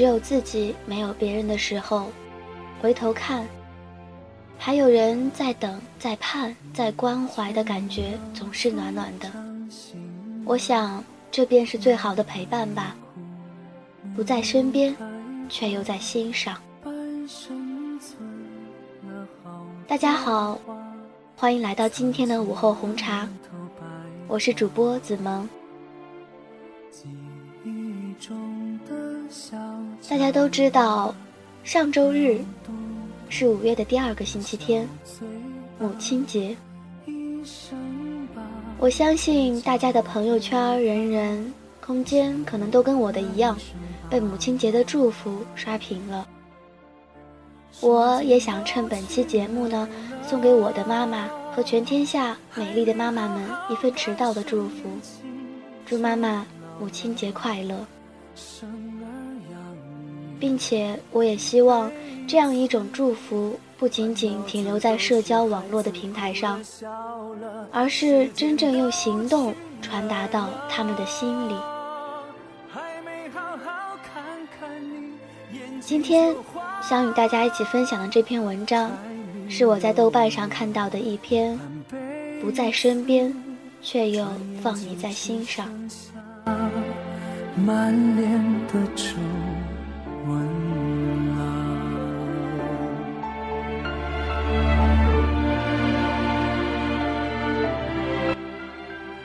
只有自己，没有别人的时候，回头看，还有人在等、在盼、在关怀的感觉，总是暖暖的。我想，这便是最好的陪伴吧。不在身边，却又在心上。大家好，欢迎来到今天的午后红茶，我是主播子萌。记忆中的大家都知道，上周日是五月的第二个星期天，母亲节。我相信大家的朋友圈、人人空间可能都跟我的一样，被母亲节的祝福刷屏了。我也想趁本期节目呢，送给我的妈妈和全天下美丽的妈妈们一份迟到的祝福，祝妈妈母亲节快乐。并且，我也希望这样一种祝福不仅仅停留在社交网络的平台上，而是真正用行动传达到他们的心里。今天想与大家一起分享的这篇文章，是我在豆瓣上看到的一篇“不在身边，却又放你在心上”。满脸的皱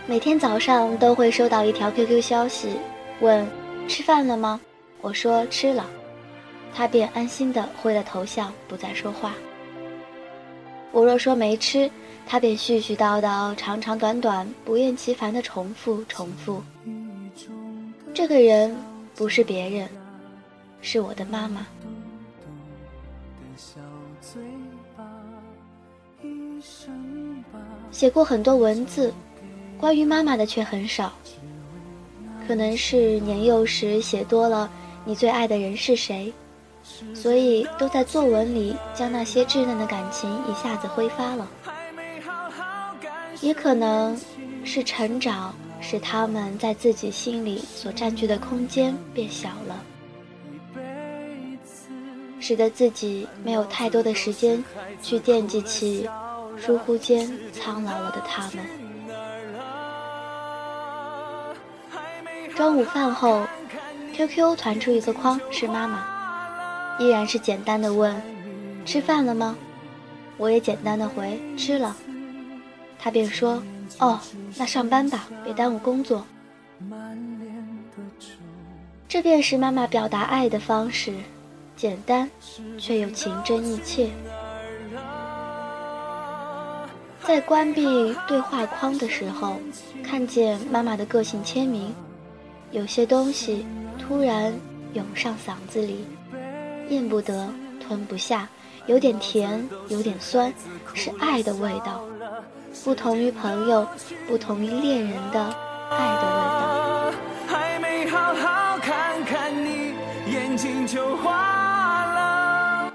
每天早上都会收到一条 QQ 消息，问吃饭了吗？我说吃了，他便安心的挥了头像，不再说话。我若说没吃，他便絮絮叨叨、长长短短、不厌其烦的重复重复。这个人不是别人，是我的妈妈。写过很多文字。关于妈妈的却很少，可能是年幼时写多了“你最爱的人是谁”，所以都在作文里将那些稚嫩的感情一下子挥发了。也可能是成长使他们在自己心里所占据的空间变小了，使得自己没有太多的时间去惦记起疏忽间苍老了的他们。中午饭后，QQ 弹出一个框，是妈妈，依然是简单的问：“吃饭了吗？”我也简单的回：“吃了。”他便说：“哦，那上班吧，别耽误工作。”这便是妈妈表达爱的方式，简单却又情真意切。在关闭对话框的时候，看见妈妈的个性签名。有些东西突然涌上嗓子里，咽不得，吞不下，有点甜，有点酸，是爱的味道，不同于朋友，不同于恋人的爱的味道。还没好好看看你，眼睛就花了。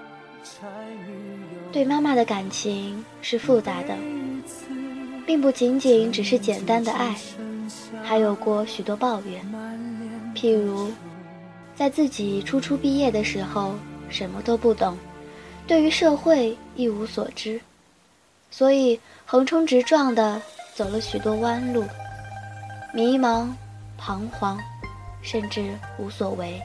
对妈妈的感情是复杂的，并不仅仅只是简单的爱。还有过许多抱怨，譬如，在自己初初毕业的时候，什么都不懂，对于社会一无所知，所以横冲直撞的走了许多弯路，迷茫、彷徨，甚至无所谓。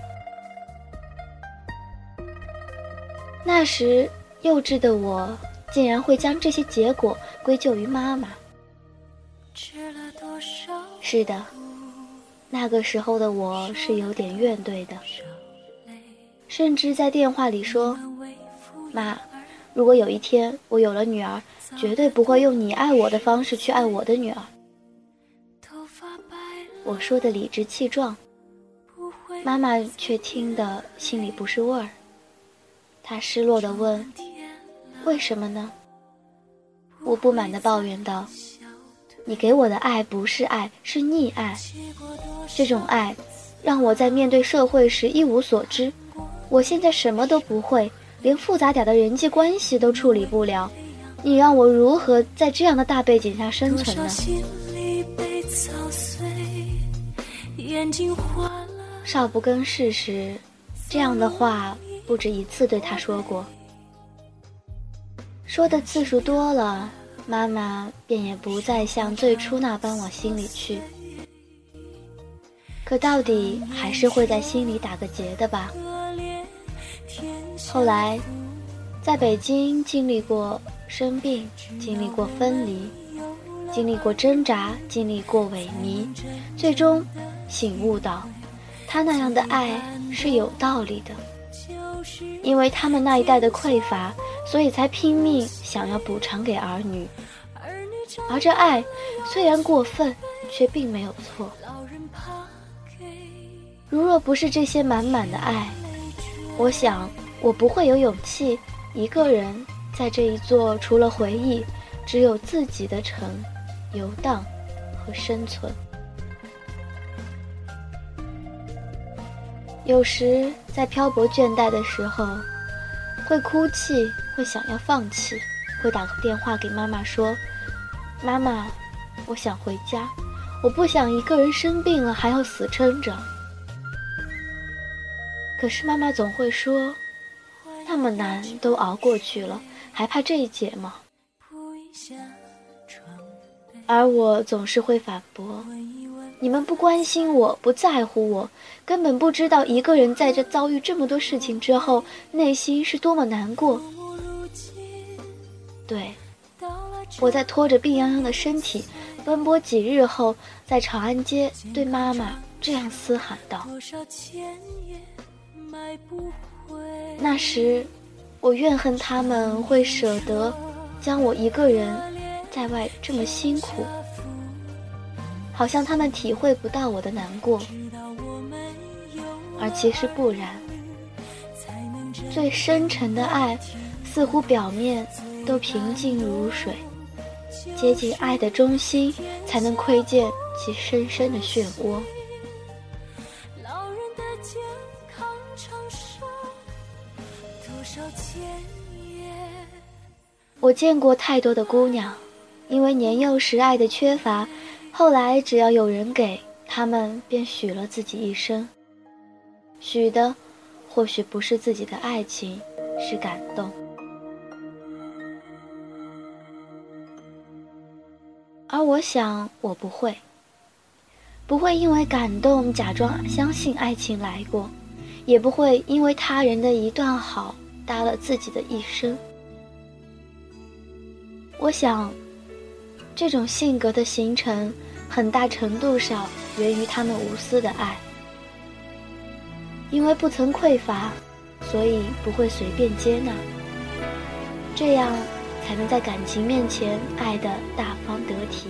那时幼稚的我，竟然会将这些结果归咎于妈妈。是的，那个时候的我是有点怨怼的，甚至在电话里说：“妈，如果有一天我有了女儿，绝对不会用你爱我的方式去爱我的女儿。”我说的理直气壮，妈妈却听得心里不是味儿。她失落地问：“为什么呢？”我不满地抱怨道：“你给我的爱不是爱，是溺爱。这种爱，让我在面对社会时一无所知。我现在什么都不会，连复杂点的人际关系都处理不了。你让我如何在这样的大背景下生存呢？”少不更事时，这样的话不止一次对他说过。说的次数多了，妈妈便也不再像最初那般往心里去。可到底还是会在心里打个结的吧。后来，在北京经历过生病，经历过分离，经历过挣扎，经历过萎靡，最终。醒悟到，他那样的爱是有道理的，因为他们那一代的匮乏，所以才拼命想要补偿给儿女。而这爱虽然过分，却并没有错。如若不是这些满满的爱，我想我不会有勇气一个人在这一座除了回忆，只有自己的城游荡和生存。有时在漂泊倦怠的时候，会哭泣，会想要放弃，会打个电话给妈妈说：“妈妈，我想回家，我不想一个人生病了还要死撑着。”可是妈妈总会说：“那么难都熬过去了，还怕这一劫吗？”而我总是会反驳。你们不关心我，不在乎我，根本不知道一个人在这遭遇这么多事情之后，内心是多么难过。对，我在拖着病殃殃的身体，奔波几日后，在长安街对妈妈这样嘶喊道：“那时，我怨恨他们会舍得将我一个人在外这么辛苦。”好像他们体会不到我的难过，而其实不然。最深沉的爱，似乎表面都平静如水，接近爱的中心，才能窥见其深深的漩涡。我见过太多的姑娘，因为年幼时爱的缺乏。后来，只要有人给他们，便许了自己一生。许的，或许不是自己的爱情，是感动。而我想，我不会，不会因为感动假装相信爱情来过，也不会因为他人的一段好搭了自己的一生。我想。这种性格的形成，很大程度上源于他们无私的爱。因为不曾匮乏，所以不会随便接纳。这样，才能在感情面前爱得大方得体，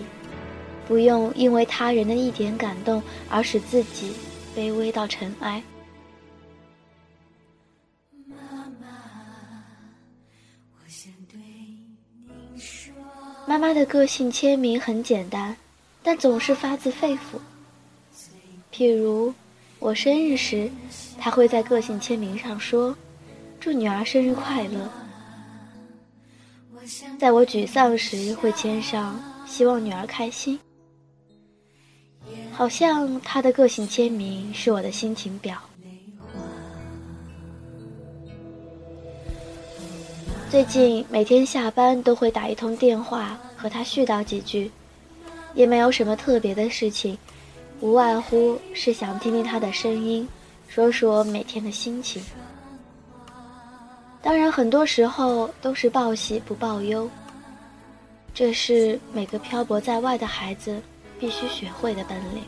不用因为他人的一点感动而使自己卑微到尘埃。妈妈的个性签名很简单，但总是发自肺腑。譬如我生日时，他会在个性签名上说：“祝女儿生日快乐。”在我沮丧时，会签上“希望女儿开心”。好像她的个性签名是我的心情表。最近每天下班都会打一通电话和他絮叨几句，也没有什么特别的事情，无外乎是想听听他的声音，说说每天的心情。当然，很多时候都是报喜不报忧，这是每个漂泊在外的孩子必须学会的本领。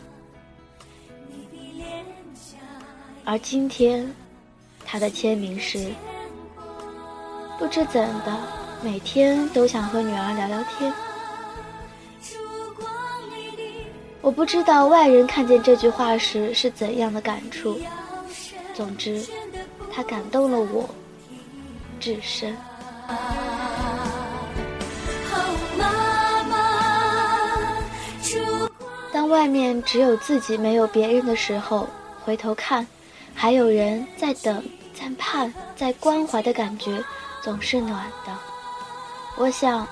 而今天，他的签名是。不知怎的，每天都想和女儿聊聊天。我不知道外人看见这句话时是怎样的感触。总之，它感动了我至深。当外面只有自己没有别人的时候，回头看，还有人在等、在盼、在关怀的感觉，总是暖的。我想，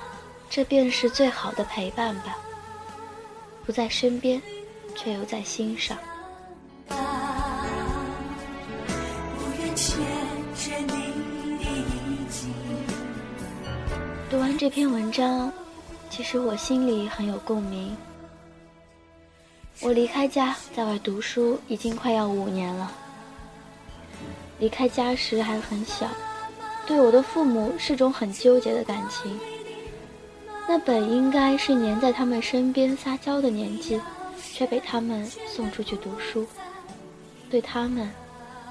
这便是最好的陪伴吧。不在身边，却又在心上。读完这篇文章，其实我心里很有共鸣。我离开家在外读书已经快要五年了。离开家时还很小，对我的父母是种很纠结的感情。那本应该是黏在他们身边撒娇的年纪，却被他们送出去读书，对他们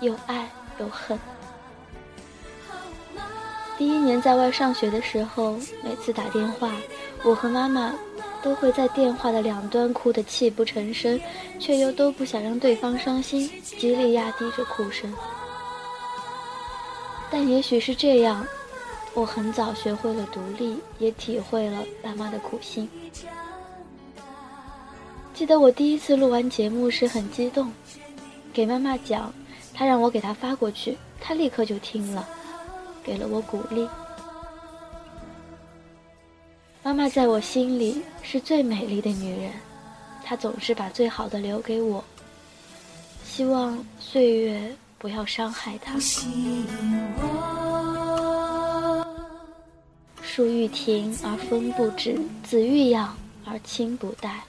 又爱又恨。第一年在外上学的时候，每次打电话，我和妈妈都会在电话的两端哭得泣不成声，却又都不想让对方伤心，极力压低着哭声。但也许是这样。我很早学会了独立，也体会了爸妈的苦心。记得我第一次录完节目时很激动，给妈妈讲，她让我给她发过去，她立刻就听了，给了我鼓励。妈妈在我心里是最美丽的女人，她总是把最好的留给我，希望岁月不要伤害她。树欲停而风不止，子欲养而亲不待。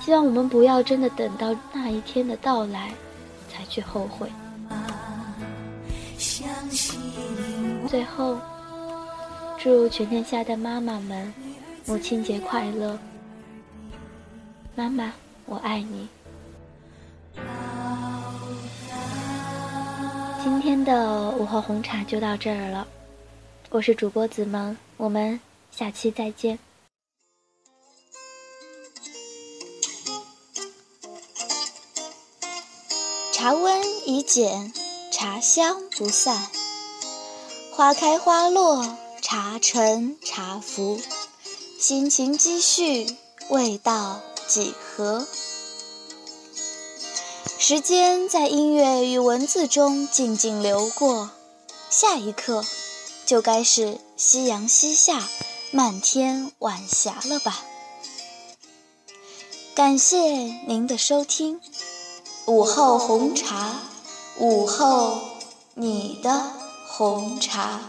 希望我们不要真的等到那一天的到来，才去后悔。最后，祝全天下的妈妈们母亲节快乐！妈妈，我爱你。今天的午后红茶就到这儿了。我是主播子萌，我们下期再见。茶温已减，茶香不散。花开花落，茶沉茶浮，心情积蓄，味道几何？时间在音乐与文字中静静流过，下一刻。就该是夕阳西下，漫天晚霞了吧？感谢您的收听，午后红茶，午后你的红茶。